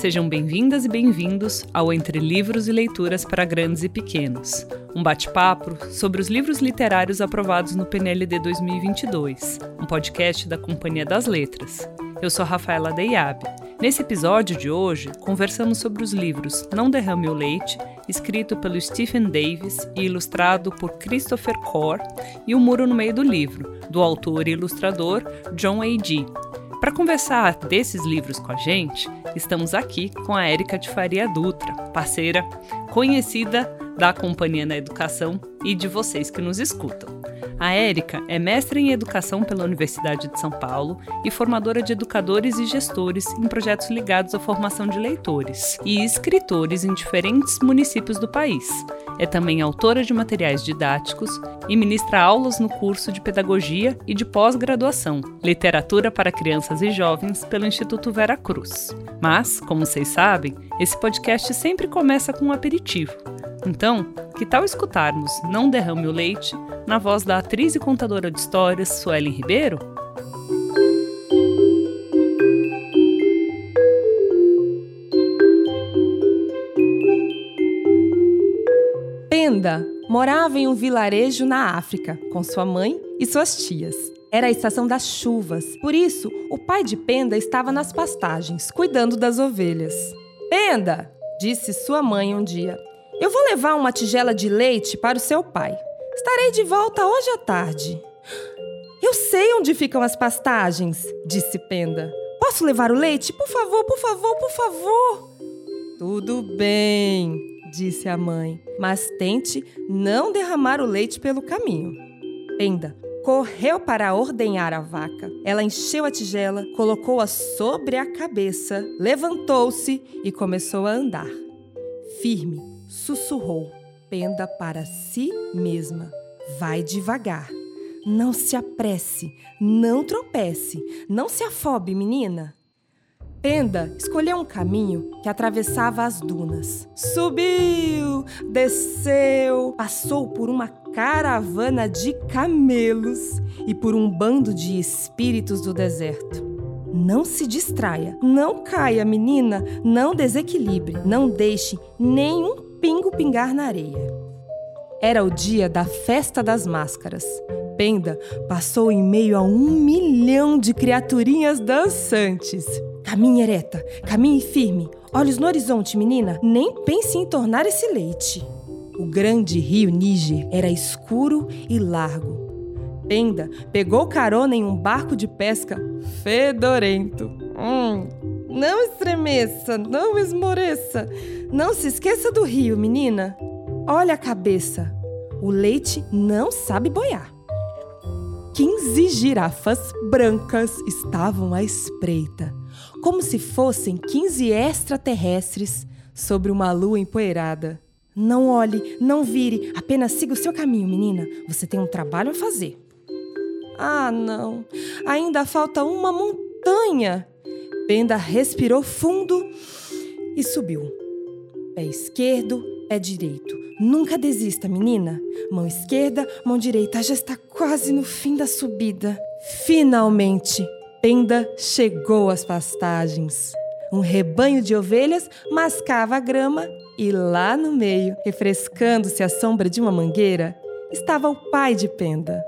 Sejam bem-vindas e bem-vindos ao Entre Livros e Leituras para Grandes e Pequenos, um bate-papo sobre os livros literários aprovados no PNLD 2022, um podcast da Companhia das Letras. Eu sou Rafaela Deiab. Nesse episódio de hoje, conversamos sobre os livros Não Derrame o Leite, escrito pelo Stephen Davis e ilustrado por Christopher Core, e O Muro no Meio do Livro, do autor e ilustrador John A.G., para conversar desses livros com a gente, estamos aqui com a Érica de Faria Dutra, parceira conhecida da Companhia na Educação e de vocês que nos escutam. A Érica é mestra em Educação pela Universidade de São Paulo e formadora de educadores e gestores em projetos ligados à formação de leitores e escritores em diferentes municípios do país. É também autora de materiais didáticos e ministra aulas no curso de Pedagogia e de Pós-Graduação, Literatura para Crianças e Jovens, pelo Instituto Vera Cruz. Mas, como vocês sabem, esse podcast sempre começa com um aperitivo. Então, que tal escutarmos Não Derrame o Leite, na voz da atriz e contadora de histórias Suelen Ribeiro? Penda morava em um vilarejo na África com sua mãe e suas tias. Era a estação das chuvas, por isso o pai de Penda estava nas pastagens, cuidando das ovelhas. Penda, disse sua mãe um dia, eu vou levar uma tigela de leite para o seu pai. Estarei de volta hoje à tarde. Eu sei onde ficam as pastagens, disse Penda. Posso levar o leite? Por favor, por favor, por favor. Tudo bem, disse a mãe, mas tente não derramar o leite pelo caminho. Penda correu para ordenhar a vaca. Ela encheu a tigela, colocou-a sobre a cabeça, levantou-se e começou a andar. Firme, sussurrou Penda para si mesma: Vai devagar. Não se apresse, não tropece, não se afobe, menina. Penda escolheu um caminho que atravessava as dunas. Subiu, desceu, passou por uma caravana de camelos e por um bando de espíritos do deserto. Não se distraia, não caia, menina, não desequilibre, não deixe nenhum pingo pingar na areia. Era o dia da festa das máscaras. Penda passou em meio a um milhão de criaturinhas dançantes. Caminhe ereta, caminhe firme, olhos no horizonte, menina. Nem pense em tornar esse leite. O grande rio Níger era escuro e largo. Penda pegou carona em um barco de pesca fedorento. Hum, não estremeça, não esmoreça. Não se esqueça do rio, menina. Olha a cabeça. O leite não sabe boiar. Quinze girafas brancas estavam à espreita como se fossem 15 extraterrestres sobre uma lua empoeirada. Não olhe, não vire, apenas siga o seu caminho, menina. Você tem um trabalho a fazer. Ah, não. Ainda falta uma montanha. Penda respirou fundo e subiu. Pé esquerdo, pé direito. Nunca desista, menina. Mão esquerda, mão direita. Já está quase no fim da subida. Finalmente! Penda chegou às pastagens. Um rebanho de ovelhas mascava a grama e lá no meio, refrescando-se à sombra de uma mangueira, estava o pai de Penda.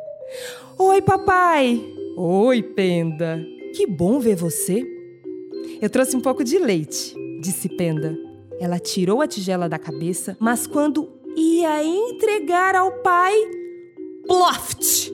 Oi, papai! Oi, Penda! Que bom ver você! Eu trouxe um pouco de leite, disse Penda. Ela tirou a tigela da cabeça, mas quando ia entregar ao pai, ploft!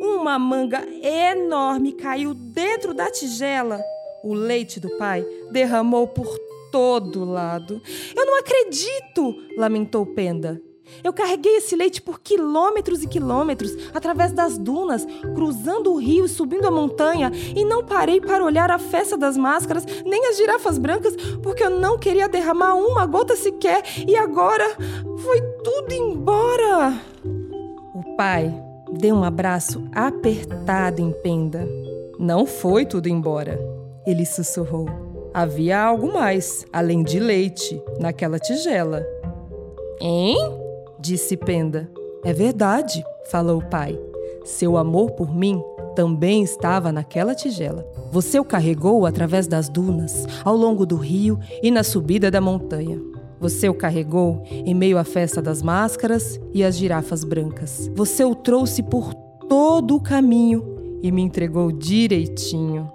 Uma manga enorme caiu dentro da tigela. O leite do pai derramou por todo lado. Eu não acredito! lamentou Penda. Eu carreguei esse leite por quilômetros e quilômetros, através das dunas, cruzando o rio e subindo a montanha, e não parei para olhar a festa das máscaras, nem as girafas brancas, porque eu não queria derramar uma gota sequer, e agora foi tudo embora. O pai Deu um abraço apertado em Penda. Não foi tudo embora. Ele sussurrou. Havia algo mais, além de leite, naquela tigela. Hein? Disse Penda. É verdade, falou o pai. Seu amor por mim também estava naquela tigela. Você o carregou através das dunas, ao longo do rio e na subida da montanha. Você o carregou em meio à festa das máscaras e as girafas brancas. Você o trouxe por todo o caminho e me entregou direitinho.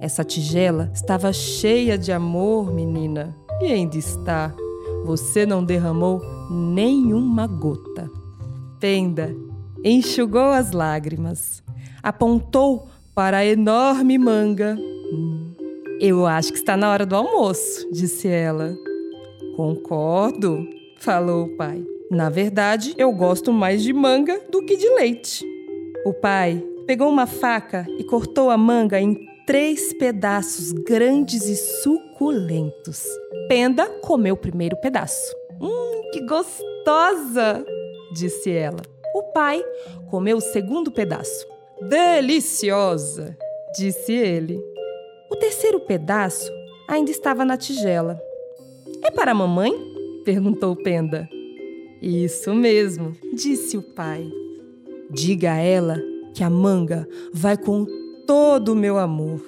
Essa tigela estava cheia de amor, menina, e ainda está. Você não derramou nenhuma gota. Penda enxugou as lágrimas, apontou para a enorme manga. Hum, eu acho que está na hora do almoço, disse ela. Concordo, falou o pai. Na verdade, eu gosto mais de manga do que de leite. O pai pegou uma faca e cortou a manga em três pedaços grandes e suculentos. Penda comeu o primeiro pedaço. Hum, que gostosa! disse ela. O pai comeu o segundo pedaço. Deliciosa! disse ele. O terceiro pedaço ainda estava na tigela. É para a mamãe? perguntou Penda. Isso mesmo, disse o pai. Diga a ela que a manga vai com todo o meu amor.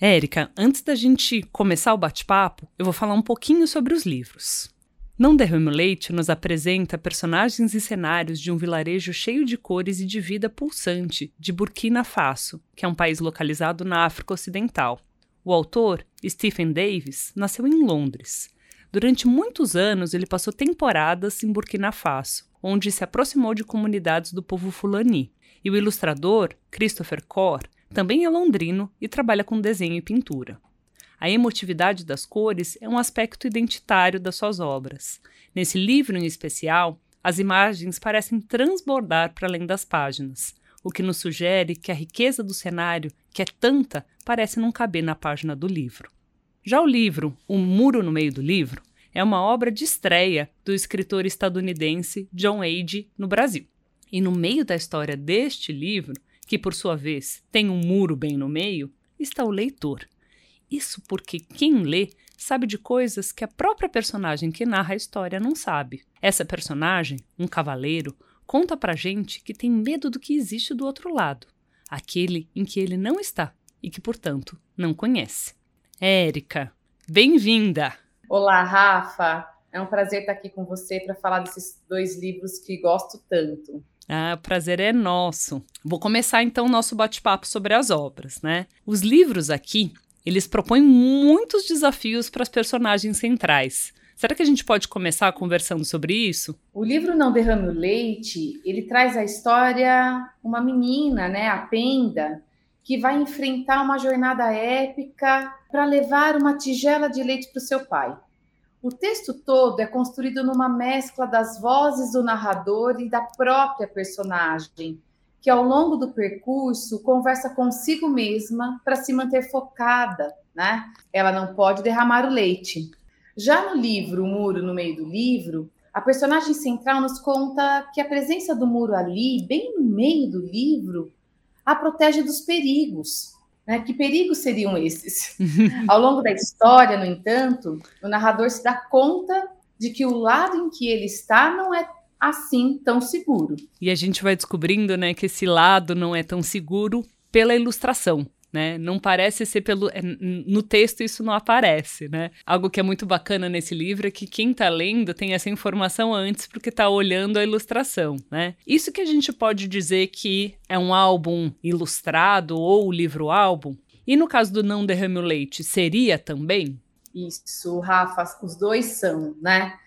Érica, antes da gente começar o bate-papo, eu vou falar um pouquinho sobre os livros. Não Derrame Leite nos apresenta personagens e cenários de um vilarejo cheio de cores e de vida pulsante de Burkina Faso, que é um país localizado na África Ocidental. O autor, Stephen Davis, nasceu em Londres. Durante muitos anos, ele passou temporadas em Burkina Faso, onde se aproximou de comunidades do povo Fulani. E o ilustrador, Christopher Core, também é londrino e trabalha com desenho e pintura. A emotividade das cores é um aspecto identitário das suas obras. Nesse livro em especial, as imagens parecem transbordar para além das páginas, o que nos sugere que a riqueza do cenário, que é tanta, parece não caber na página do livro. Já o livro O Muro no Meio do Livro é uma obra de estreia do escritor estadunidense John Ade no Brasil. E no meio da história deste livro, que por sua vez tem um muro bem no meio, está o leitor isso porque quem lê sabe de coisas que a própria personagem que narra a história não sabe. Essa personagem, um cavaleiro, conta pra gente que tem medo do que existe do outro lado, aquele em que ele não está e que, portanto, não conhece. Érica, bem-vinda! Olá, Rafa! É um prazer estar aqui com você para falar desses dois livros que gosto tanto. Ah, o prazer é nosso. Vou começar então o nosso bate-papo sobre as obras, né? Os livros aqui eles propõem muitos desafios para as personagens centrais. Será que a gente pode começar conversando sobre isso? O livro Não Derrame o Leite, ele traz a história uma menina, né, a Penda, que vai enfrentar uma jornada épica para levar uma tigela de leite para o seu pai. O texto todo é construído numa mescla das vozes do narrador e da própria personagem, que ao longo do percurso conversa consigo mesma para se manter focada, né? Ela não pode derramar o leite. Já no livro O Muro no Meio do Livro, a personagem central nos conta que a presença do muro ali, bem no meio do livro, a protege dos perigos. Né? Que perigos seriam esses? Ao longo da história, no entanto, o narrador se dá conta de que o lado em que ele está não é assim tão seguro. E a gente vai descobrindo, né, que esse lado não é tão seguro pela ilustração. Né? Não parece ser pelo. É, no texto isso não aparece, né? Algo que é muito bacana nesse livro é que quem está lendo tem essa informação antes porque está olhando a ilustração, né? Isso que a gente pode dizer que é um álbum ilustrado ou livro-álbum. E no caso do Não Derrame o Leite, seria também? Isso, Rafa, os dois são, né?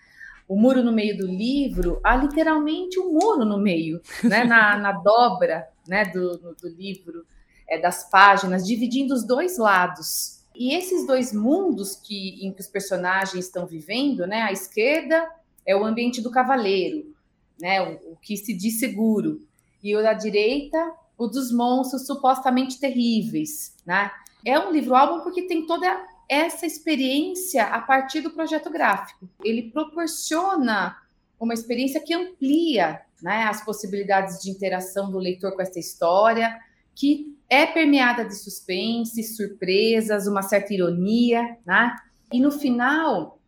O muro no meio do livro, há literalmente um muro no meio, né? na, na dobra né? do, do livro, é, das páginas, dividindo os dois lados. E esses dois mundos que, em que os personagens estão vivendo, né? à esquerda é o ambiente do cavaleiro, né? o, o que se diz seguro, e o da direita, o dos monstros supostamente terríveis. Né? É um livro-álbum porque tem toda essa experiência a partir do projeto gráfico. Ele proporciona uma experiência que amplia né, as possibilidades de interação do leitor com essa história, que é permeada de suspense, surpresas, uma certa ironia, né? E no final,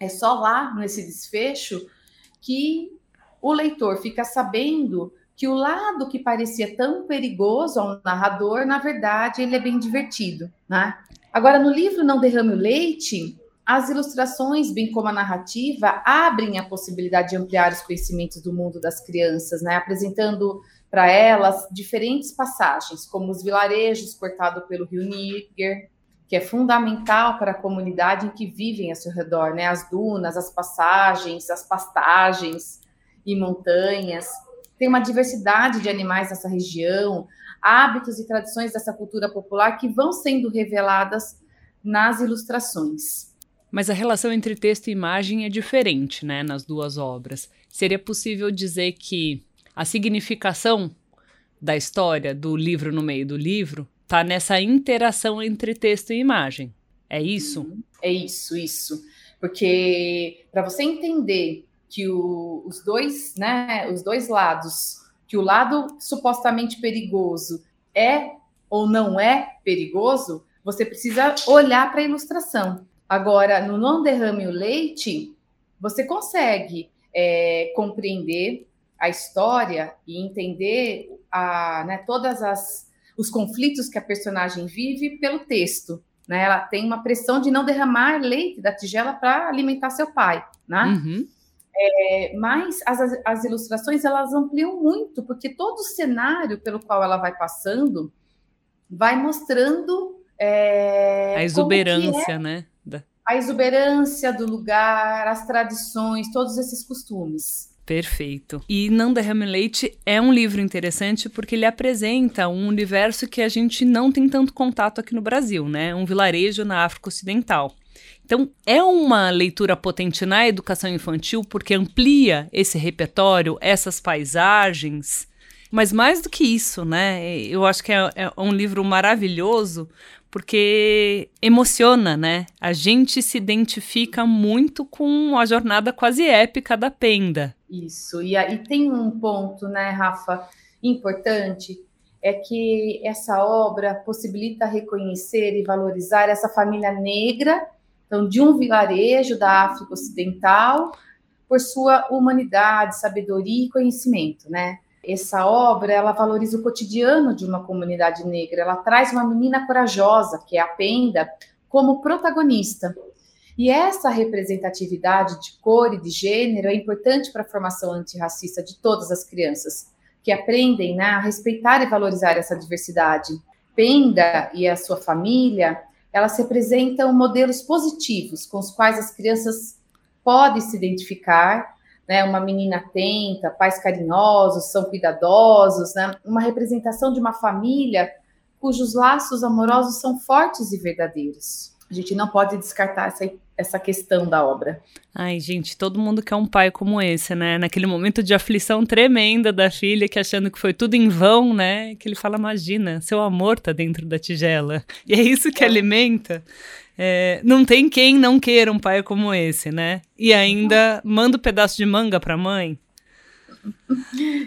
é só lá nesse desfecho que o leitor fica sabendo que o lado que parecia tão perigoso ao narrador, na verdade, ele é bem divertido, né? Agora, no livro Não Derrame o Leite, as ilustrações, bem como a narrativa, abrem a possibilidade de ampliar os conhecimentos do mundo das crianças, né? apresentando para elas diferentes passagens, como os vilarejos cortados pelo rio Níger, que é fundamental para a comunidade em que vivem ao seu redor, né? as dunas, as passagens, as pastagens e montanhas. Tem uma diversidade de animais nessa região, hábitos e tradições dessa cultura popular que vão sendo reveladas nas ilustrações. Mas a relação entre texto e imagem é diferente, né, nas duas obras. Seria possível dizer que a significação da história do livro no meio do livro está nessa interação entre texto e imagem. É isso? É isso, isso. Porque para você entender que o, os dois, né, os dois lados, que o lado supostamente perigoso é ou não é perigoso, você precisa olhar para a ilustração. Agora, no Não Derrame o Leite, você consegue é, compreender a história e entender a, né, todas as os conflitos que a personagem vive pelo texto. Né? Ela tem uma pressão de não derramar leite da tigela para alimentar seu pai, né? Uhum. É, mas as, as ilustrações elas ampliam muito, porque todo o cenário pelo qual ela vai passando vai mostrando é, a exuberância, é, né? a exuberância do lugar, as tradições, todos esses costumes. Perfeito. E Não Derrame Leite é um livro interessante porque ele apresenta um universo que a gente não tem tanto contato aqui no Brasil, né? Um vilarejo na África Ocidental. Então, é uma leitura potente na educação infantil porque amplia esse repertório, essas paisagens. Mas mais do que isso, né? Eu acho que é, é um livro maravilhoso porque emociona, né? A gente se identifica muito com a jornada quase épica da Penda. Isso, e aí tem um ponto, né, Rafa, importante, é que essa obra possibilita reconhecer e valorizar essa família negra, então, de um vilarejo da África Ocidental, por sua humanidade, sabedoria e conhecimento, né? Essa obra, ela valoriza o cotidiano de uma comunidade negra, ela traz uma menina corajosa, que é a Penda, como protagonista. E essa representatividade de cor e de gênero é importante para a formação antirracista de todas as crianças, que aprendem né, a respeitar e valorizar essa diversidade. Penda e a sua família, elas representam modelos positivos com os quais as crianças podem se identificar né, uma menina atenta, pais carinhosos, são cuidadosos, né, uma representação de uma família cujos laços amorosos são fortes e verdadeiros. A gente não pode descartar essa, essa questão da obra. Ai, gente, todo mundo quer um pai como esse, né? Naquele momento de aflição tremenda da filha, que achando que foi tudo em vão, né? Que ele fala: imagina, seu amor tá dentro da tigela. E é isso que é. alimenta. É, não tem quem não queira um pai como esse, né? E ainda manda um pedaço de manga pra mãe.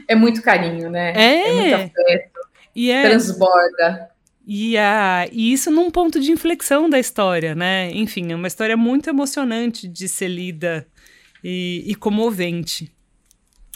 É muito carinho, né? É, é muito afeto. E é... Transborda. E, a, e isso num ponto de inflexão da história, né? Enfim, é uma história muito emocionante de ser lida e, e comovente.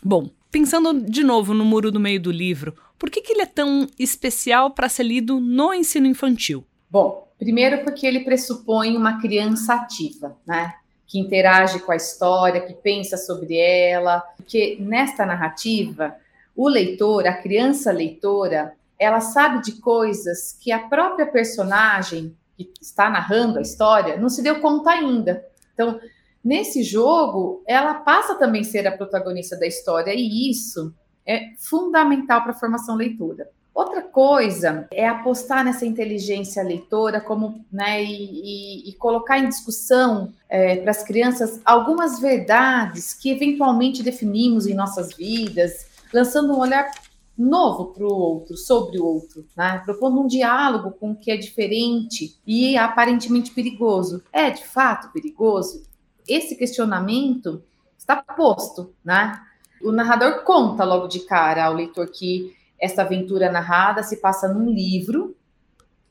Bom, pensando de novo no muro do meio do livro, por que, que ele é tão especial para ser lido no ensino infantil? Bom, Primeiro, porque ele pressupõe uma criança ativa, né? Que interage com a história, que pensa sobre ela. Porque nesta narrativa, o leitor, a criança leitora, ela sabe de coisas que a própria personagem que está narrando a história não se deu conta ainda. Então, nesse jogo, ela passa também a ser a protagonista da história, e isso é fundamental para a formação leitora. Outra coisa é apostar nessa inteligência leitora como, né, e, e, e colocar em discussão é, para as crianças algumas verdades que eventualmente definimos em nossas vidas, lançando um olhar novo para o outro, sobre o outro, né? propondo um diálogo com o que é diferente e aparentemente perigoso. É de fato perigoso? Esse questionamento está posto, né? O narrador conta logo de cara ao leitor que essa aventura narrada se passa num livro,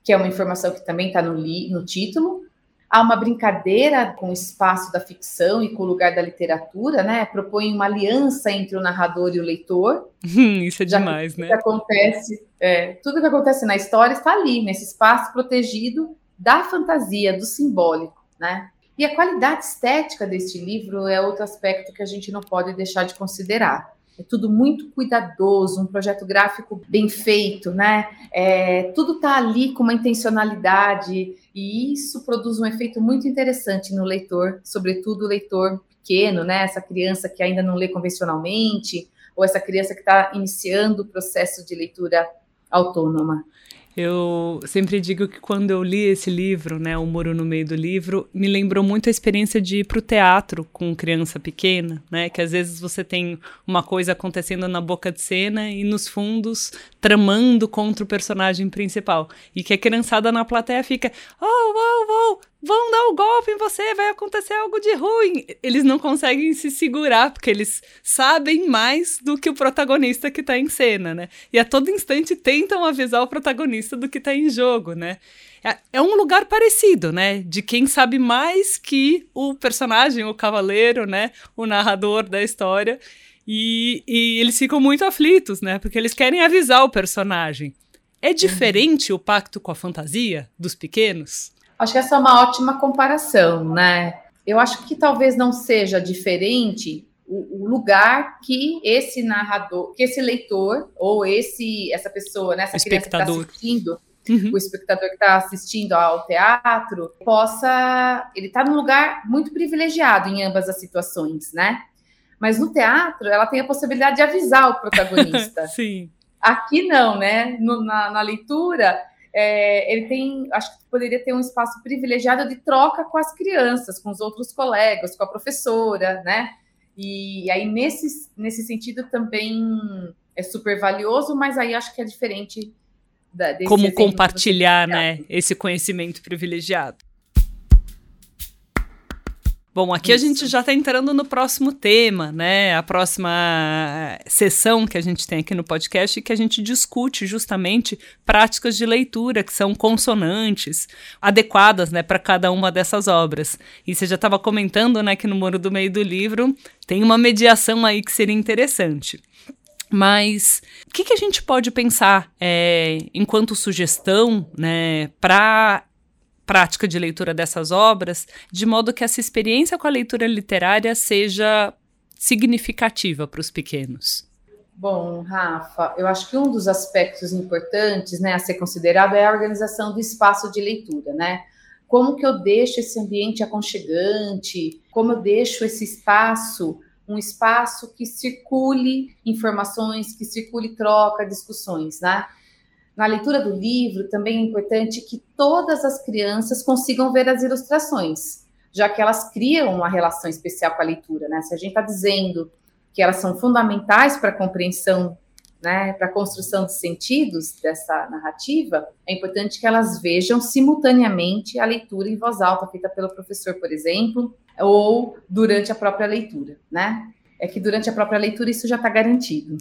que é uma informação que também está no, no título, Há uma brincadeira com o espaço da ficção e com o lugar da literatura, né? Propõe uma aliança entre o narrador e o leitor. Isso é demais, né? Que acontece, é, tudo que acontece na história está ali, nesse espaço protegido da fantasia, do simbólico, né? E a qualidade estética deste livro é outro aspecto que a gente não pode deixar de considerar. É tudo muito cuidadoso, um projeto gráfico bem feito, né? É, tudo está ali com uma intencionalidade e isso produz um efeito muito interessante no leitor, sobretudo o leitor pequeno, né? Essa criança que ainda não lê convencionalmente ou essa criança que está iniciando o processo de leitura autônoma. Eu sempre digo que quando eu li esse livro, né, O Muro no Meio do Livro, me lembrou muito a experiência de ir para o teatro com criança pequena, né, que às vezes você tem uma coisa acontecendo na boca de cena e nos fundos tramando contra o personagem principal. E que a criançada na plateia fica, oh, oh, oh, vão dar o um golpe em você, vai acontecer algo de ruim. Eles não conseguem se segurar, porque eles sabem mais do que o protagonista que está em cena, né? E a todo instante tentam avisar o protagonista do que está em jogo, né? É, é um lugar parecido, né? De quem sabe mais que o personagem, o cavaleiro, né? O narrador da história. E, e eles ficam muito aflitos, né? Porque eles querem avisar o personagem. É diferente o pacto com a fantasia dos pequenos? Acho que essa é uma ótima comparação, né? Eu acho que talvez não seja diferente o, o lugar que esse narrador, que esse leitor ou esse essa pessoa, né, essa criança espectador. que está assistindo, uhum. o espectador que está assistindo ao teatro, possa, ele está num lugar muito privilegiado em ambas as situações, né? Mas no teatro, ela tem a possibilidade de avisar o protagonista. Sim. Aqui não, né? No, na, na leitura, é, ele tem, acho que poderia ter um espaço privilegiado de troca com as crianças, com os outros colegas, com a professora, né? E aí, nesse, nesse sentido, também é super valioso, mas aí acho que é diferente da, Como compartilhar, né, esse conhecimento privilegiado. Bom, aqui Isso. a gente já está entrando no próximo tema, né? A próxima eh, sessão que a gente tem aqui no podcast que a gente discute justamente práticas de leitura que são consonantes, adequadas, né, para cada uma dessas obras. E você já estava comentando, né, que no muro do meio do livro tem uma mediação aí que seria interessante. Mas o que, que, a gente pode pensar é, enquanto sugestão né, para prática de leitura dessas obras, de modo que essa experiência com a leitura literária seja significativa para os pequenos? Bom, Rafa, eu acho que um dos aspectos importantes né, a ser considerado é a organização do espaço de leitura, né? Como que eu deixo esse ambiente aconchegante, como eu deixo esse espaço um espaço que circule informações, que circule troca, discussões, né? Na leitura do livro, também é importante que todas as crianças consigam ver as ilustrações, já que elas criam uma relação especial com a leitura, né? Se a gente está dizendo que elas são fundamentais para a compreensão, né, para a construção de sentidos dessa narrativa, é importante que elas vejam simultaneamente a leitura em voz alta feita pelo professor, por exemplo, ou durante a própria leitura, né? É que durante a própria leitura isso já está garantido.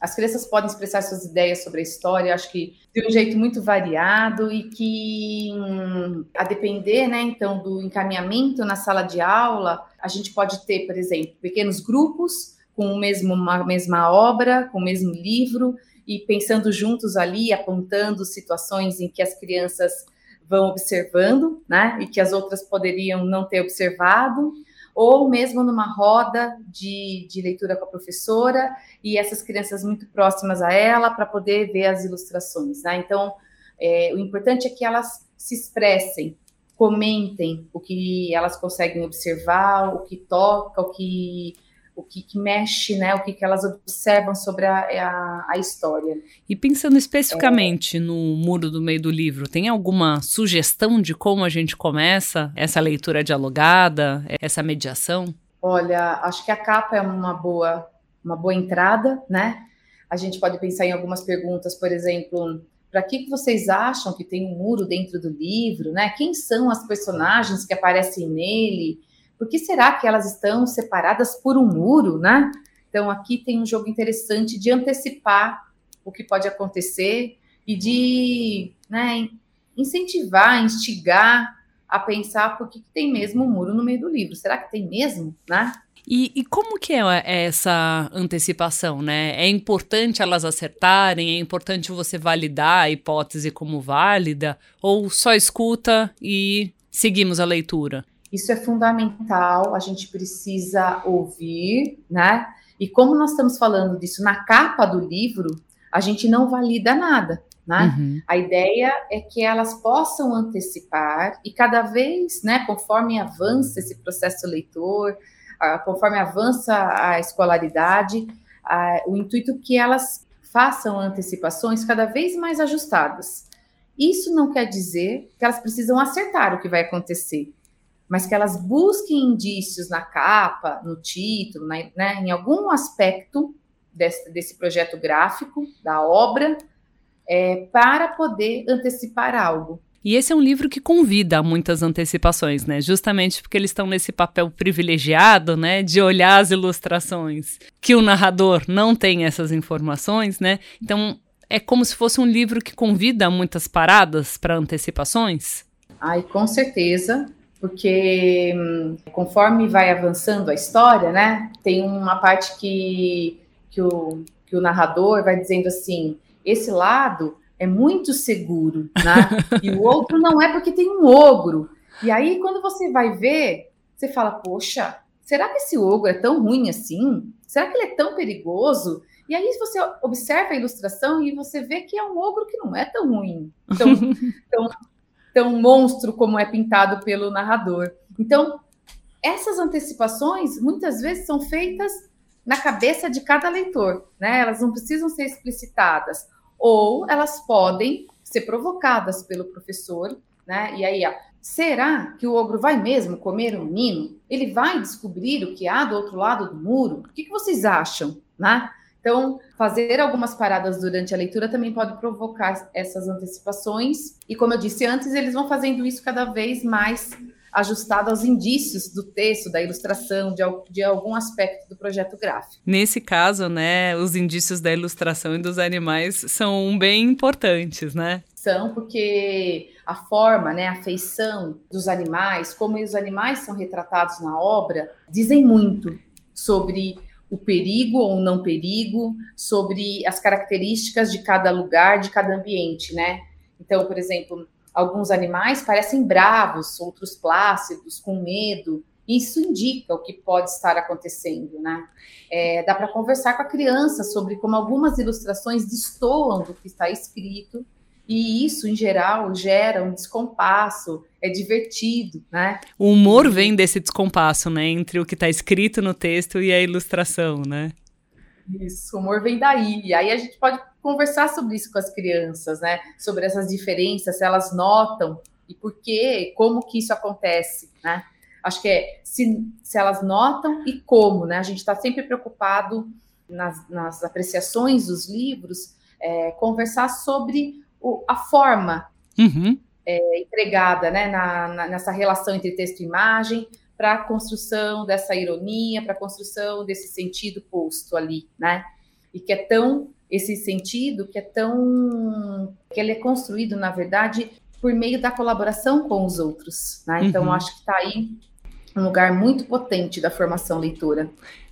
As crianças podem expressar suas ideias sobre a história, acho que de um jeito muito variado e que, a depender, né, então, do encaminhamento na sala de aula, a gente pode ter, por exemplo, pequenos grupos com o mesmo, uma mesma obra, com o mesmo livro, e pensando juntos ali, apontando situações em que as crianças vão observando, né, e que as outras poderiam não ter observado ou mesmo numa roda de, de leitura com a professora e essas crianças muito próximas a ela para poder ver as ilustrações. Né? Então, é, o importante é que elas se expressem, comentem o que elas conseguem observar, o que toca, o que o que, que, mexe, né, o que, que elas observam sobre a, a, a história. E pensando especificamente é... no muro do meio do livro, tem alguma sugestão de como a gente começa essa leitura dialogada, essa mediação? Olha, acho que a capa é uma boa, uma boa entrada, né? A gente pode pensar em algumas perguntas, por exemplo, para que, que vocês acham que tem um muro dentro do livro, né? Quem são as personagens que aparecem nele? Por que será que elas estão separadas por um muro, né? Então, aqui tem um jogo interessante de antecipar o que pode acontecer e de né, incentivar, instigar a pensar por que tem mesmo um muro no meio do livro. Será que tem mesmo, né? E, e, como que é essa antecipação, né? É importante elas acertarem? É importante você validar a hipótese como válida? Ou só escuta e seguimos a leitura? Isso é fundamental, a gente precisa ouvir, né? E como nós estamos falando disso na capa do livro, a gente não valida nada. Né? Uhum. A ideia é que elas possam antecipar e cada vez, né, conforme avança esse processo leitor, conforme avança a escolaridade, o intuito é que elas façam antecipações cada vez mais ajustadas. Isso não quer dizer que elas precisam acertar o que vai acontecer, mas que elas busquem indícios na capa, no título, na, né, em algum aspecto desse, desse projeto gráfico, da obra, é, para poder antecipar algo. E esse é um livro que convida a muitas antecipações, né? Justamente porque eles estão nesse papel privilegiado, né? De olhar as ilustrações, que o narrador não tem essas informações, né? Então é como se fosse um livro que convida a muitas paradas para antecipações. Ai, com certeza, porque hum, conforme vai avançando a história, né? Tem uma parte que, que, o, que o narrador vai dizendo assim esse lado é muito seguro, né? E o outro não é porque tem um ogro. E aí, quando você vai ver, você fala, poxa, será que esse ogro é tão ruim assim? Será que ele é tão perigoso? E aí você observa a ilustração e você vê que é um ogro que não é tão ruim, tão, tão, tão monstro como é pintado pelo narrador. Então, essas antecipações muitas vezes são feitas na cabeça de cada leitor, né? Elas não precisam ser explicitadas, ou elas podem ser provocadas pelo professor, né? E aí, ó, será que o ogro vai mesmo comer um menino? Ele vai descobrir o que há do outro lado do muro? O que, que vocês acham, né? Então, fazer algumas paradas durante a leitura também pode provocar essas antecipações. E como eu disse antes, eles vão fazendo isso cada vez mais ajustado aos indícios do texto, da ilustração, de, de algum aspecto do projeto gráfico. Nesse caso, né, os indícios da ilustração e dos animais são bem importantes, né? São porque a forma, né, a feição dos animais, como os animais são retratados na obra, dizem muito sobre o perigo ou não perigo, sobre as características de cada lugar, de cada ambiente, né? Então, por exemplo, Alguns animais parecem bravos, outros plácidos, com medo. Isso indica o que pode estar acontecendo, né? É, dá para conversar com a criança sobre como algumas ilustrações destoam do que está escrito e isso, em geral, gera um descompasso, é divertido, né? O humor vem desse descompasso, né? Entre o que está escrito no texto e a ilustração, né? Isso, o humor vem daí. E aí a gente pode conversar sobre isso com as crianças, né? Sobre essas diferenças, se elas notam e por quê, como que isso acontece, né? Acho que é se, se elas notam e como, né? A gente está sempre preocupado nas, nas, apreciações dos livros, é, conversar sobre o, a forma uhum. é, empregada, né? Na, na, nessa relação entre texto e imagem, para a construção dessa ironia, para a construção desse sentido posto ali, né? E que é tão esse sentido que é tão que ele é construído, na verdade, por meio da colaboração com os outros, né? Então uhum. acho que está aí um lugar muito potente da formação leitora.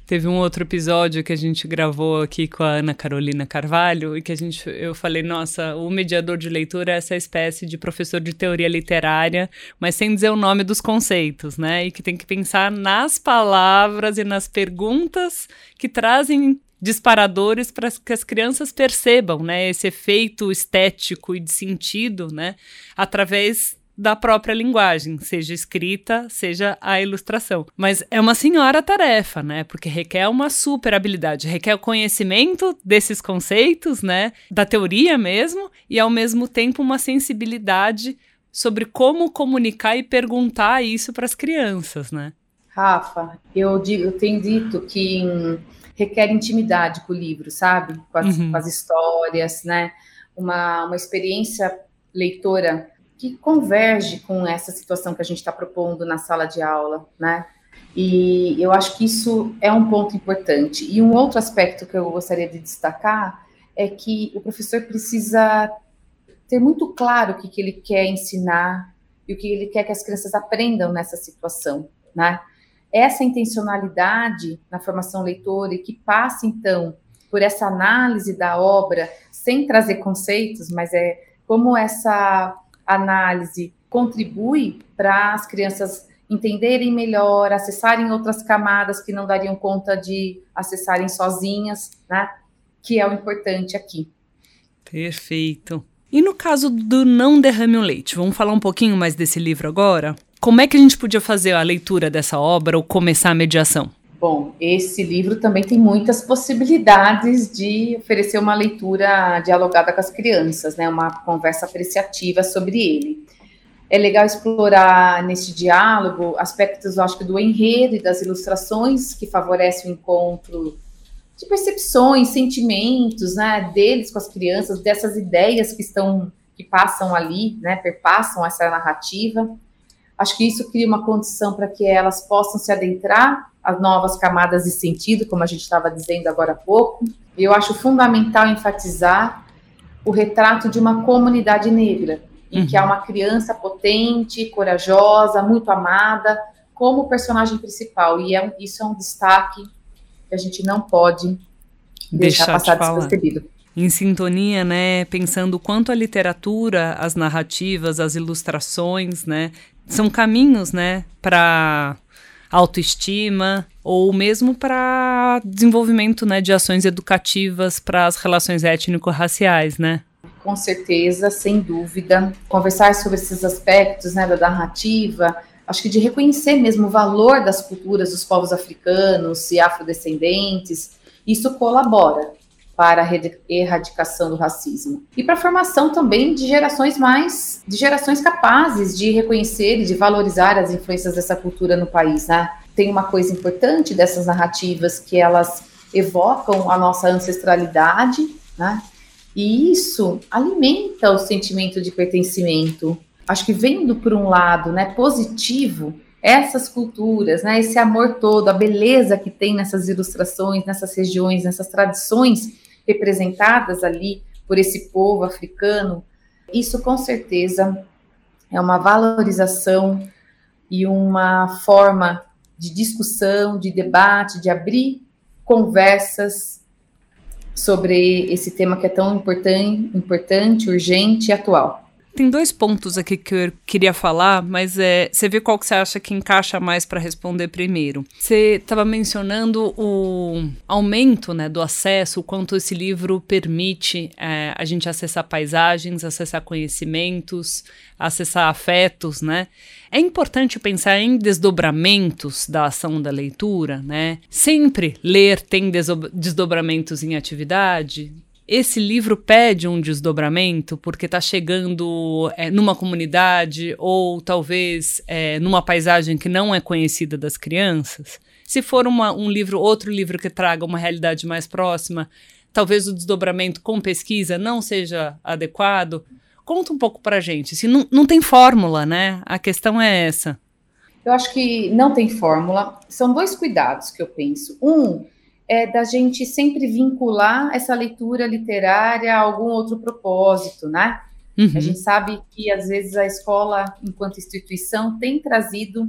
Teve um outro episódio que a gente gravou aqui com a Ana Carolina Carvalho e que a gente, eu falei, nossa, o mediador de leitura é essa espécie de professor de teoria literária, mas sem dizer o nome dos conceitos, né? E que tem que pensar nas palavras e nas perguntas que trazem disparadores para que as crianças percebam, né, esse efeito estético e de sentido, né, através da própria linguagem, seja escrita, seja a ilustração. Mas é uma senhora tarefa, né? Porque requer uma super habilidade, requer o conhecimento desses conceitos, né? Da teoria mesmo, e ao mesmo tempo uma sensibilidade sobre como comunicar e perguntar isso para as crianças, né? Rafa, eu, digo, eu tenho dito que requer intimidade com o livro, sabe? Com as, uhum. com as histórias, né? Uma, uma experiência leitora que converge com essa situação que a gente está propondo na sala de aula, né? E eu acho que isso é um ponto importante. E um outro aspecto que eu gostaria de destacar é que o professor precisa ter muito claro o que, que ele quer ensinar e o que ele quer que as crianças aprendam nessa situação, né? Essa intencionalidade na formação leitora e que passa, então, por essa análise da obra, sem trazer conceitos, mas é como essa análise contribui para as crianças entenderem melhor, acessarem outras camadas que não dariam conta de acessarem sozinhas, né? Que é o importante aqui. Perfeito. E no caso do Não Derrame o Leite, vamos falar um pouquinho mais desse livro agora? Como é que a gente podia fazer a leitura dessa obra ou começar a mediação? Bom, esse livro também tem muitas possibilidades de oferecer uma leitura dialogada com as crianças, né? Uma conversa apreciativa sobre ele é legal explorar nesse diálogo aspectos, acho do enredo e das ilustrações que favorecem o encontro de percepções, sentimentos, né, deles com as crianças, dessas ideias que estão que passam ali, né, perpassam essa narrativa. Acho que isso cria uma condição para que elas possam se adentrar às novas camadas de sentido, como a gente estava dizendo agora há pouco. Eu acho fundamental enfatizar o retrato de uma comunidade negra, em uhum. que há uma criança potente, corajosa, muito amada, como personagem principal. E é, isso é um destaque que a gente não pode deixar, deixar passar de despercebido. Em sintonia, né, pensando quanto a literatura, as narrativas, as ilustrações, né, são caminhos, né, para autoestima ou mesmo para desenvolvimento, né, de ações educativas para as relações étnico-raciais, né? com certeza, sem dúvida. Conversar sobre esses aspectos né, da narrativa, acho que de reconhecer mesmo o valor das culturas dos povos africanos e afrodescendentes, isso colabora para a erradicação do racismo e para a formação também de gerações mais de gerações capazes de reconhecer e de valorizar as influências dessa cultura no país, né? Tem uma coisa importante dessas narrativas que elas evocam a nossa ancestralidade, né? E isso alimenta o sentimento de pertencimento. Acho que vendo por um lado, né, positivo, essas culturas, né, esse amor todo, a beleza que tem nessas ilustrações, nessas regiões, nessas tradições representadas ali por esse povo africano, isso com certeza é uma valorização e uma forma de discussão, de debate, de abrir conversas sobre esse tema que é tão importante, importante, urgente e atual. Tem dois pontos aqui que eu queria falar, mas é, você vê qual que você acha que encaixa mais para responder primeiro. Você estava mencionando o aumento né, do acesso, o quanto esse livro permite é, a gente acessar paisagens, acessar conhecimentos, acessar afetos, né? É importante pensar em desdobramentos da ação da leitura, né? Sempre ler tem desdobramentos em atividade, esse livro pede um desdobramento porque está chegando é, numa comunidade ou talvez é, numa paisagem que não é conhecida das crianças. Se for uma, um livro, outro livro que traga uma realidade mais próxima, talvez o desdobramento com pesquisa não seja adequado. Conta um pouco para gente. Se não, não tem fórmula, né? A questão é essa. Eu acho que não tem fórmula. São dois cuidados que eu penso. Um é da gente sempre vincular essa leitura literária a algum outro propósito, né? Uhum. A gente sabe que às vezes a escola, enquanto instituição, tem trazido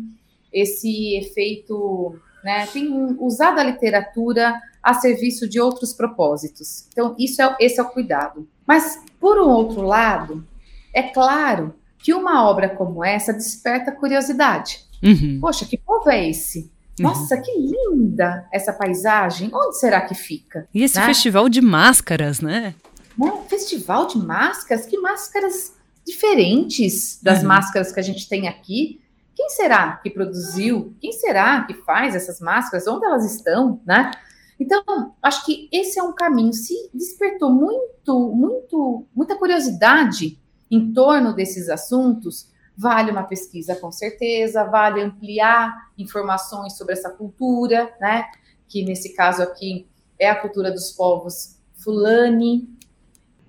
esse efeito, né? Tem usado a literatura a serviço de outros propósitos. Então, isso é, esse é o cuidado. Mas, por um outro lado, é claro que uma obra como essa desperta curiosidade. Uhum. Poxa, que povo é esse? Nossa, uhum. que linda essa paisagem. Onde será que fica? E esse né? festival de máscaras, né? né? Festival de máscaras? Que máscaras diferentes das uhum. máscaras que a gente tem aqui. Quem será que produziu? Quem será que faz essas máscaras? Onde elas estão, né? Então, acho que esse é um caminho. Se despertou muito, muito, muita curiosidade em torno desses assuntos, Vale uma pesquisa com certeza, vale ampliar informações sobre essa cultura, né? Que nesse caso aqui é a cultura dos povos Fulani.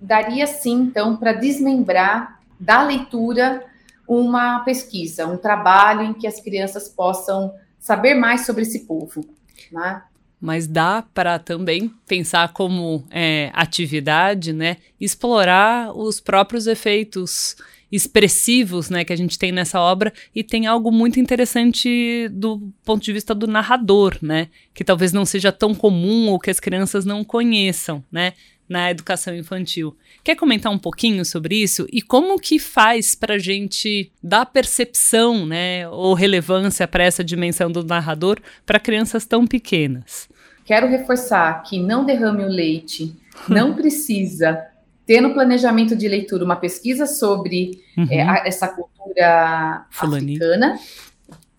Daria sim, então, para desmembrar da leitura uma pesquisa, um trabalho em que as crianças possam saber mais sobre esse povo. Né? Mas dá para também pensar como é, atividade, né? Explorar os próprios efeitos expressivos, né, que a gente tem nessa obra e tem algo muito interessante do ponto de vista do narrador, né, que talvez não seja tão comum ou que as crianças não conheçam, né, na educação infantil. Quer comentar um pouquinho sobre isso e como que faz para a gente dar percepção, né, ou relevância para essa dimensão do narrador para crianças tão pequenas? Quero reforçar que não derrame o leite, não precisa ter no planejamento de leitura uma pesquisa sobre uhum. é, a, essa cultura Fulani. africana,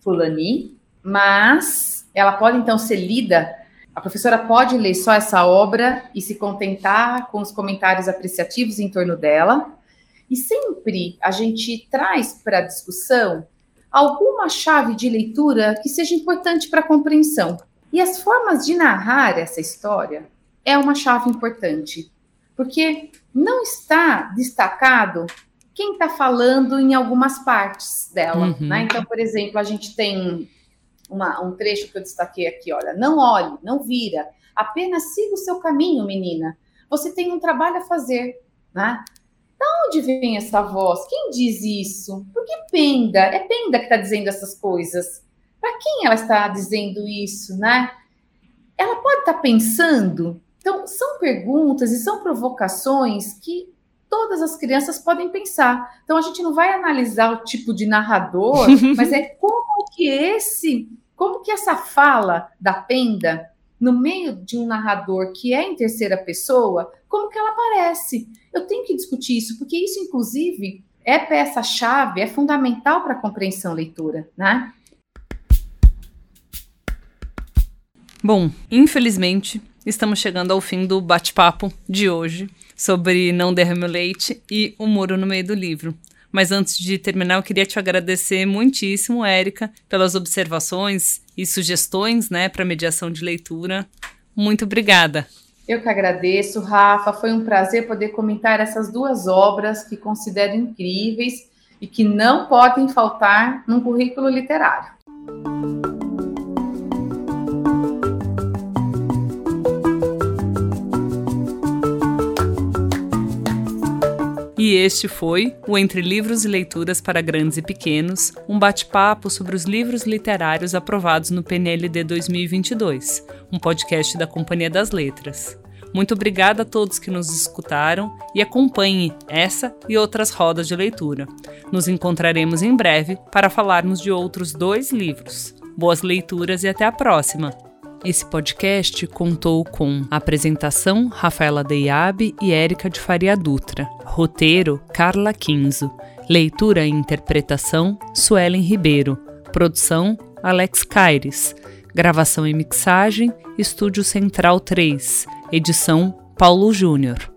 Fulani, mas ela pode então ser lida. A professora pode ler só essa obra e se contentar com os comentários apreciativos em torno dela. E sempre a gente traz para a discussão alguma chave de leitura que seja importante para a compreensão. E as formas de narrar essa história é uma chave importante, porque não está destacado quem está falando em algumas partes dela. Uhum. Né? Então, por exemplo, a gente tem uma, um trecho que eu destaquei aqui: olha, não olhe, não vira, apenas siga o seu caminho, menina. Você tem um trabalho a fazer. Né? Da onde vem essa voz? Quem diz isso? Por que Penda? É Penda que está dizendo essas coisas. Para quem ela está dizendo isso, né? Ela pode estar tá pensando então, são perguntas e são provocações que todas as crianças podem pensar. Então, a gente não vai analisar o tipo de narrador, mas é como que esse, como que essa fala da Penda, no meio de um narrador que é em terceira pessoa, como que ela aparece? Eu tenho que discutir isso, porque isso, inclusive, é peça-chave, é fundamental para a compreensão leitura, né? Bom, infelizmente, estamos chegando ao fim do bate-papo de hoje sobre Não Derrame o Leite e O Muro no Meio do Livro. Mas antes de terminar, eu queria te agradecer muitíssimo, Érica, pelas observações e sugestões né, para mediação de leitura. Muito obrigada. Eu que agradeço, Rafa. Foi um prazer poder comentar essas duas obras que considero incríveis e que não podem faltar num currículo literário. E este foi o Entre Livros e Leituras para Grandes e Pequenos, um bate-papo sobre os livros literários aprovados no PNLD 2022, um podcast da Companhia das Letras. Muito obrigada a todos que nos escutaram e acompanhe essa e outras rodas de leitura. Nos encontraremos em breve para falarmos de outros dois livros. Boas leituras e até a próxima! Esse podcast contou com apresentação Rafaela Deiabe e Érica de Faria Dutra, roteiro Carla Quinzo, leitura e interpretação Suelen Ribeiro, produção Alex Caires, gravação e mixagem Estúdio Central 3, edição Paulo Júnior.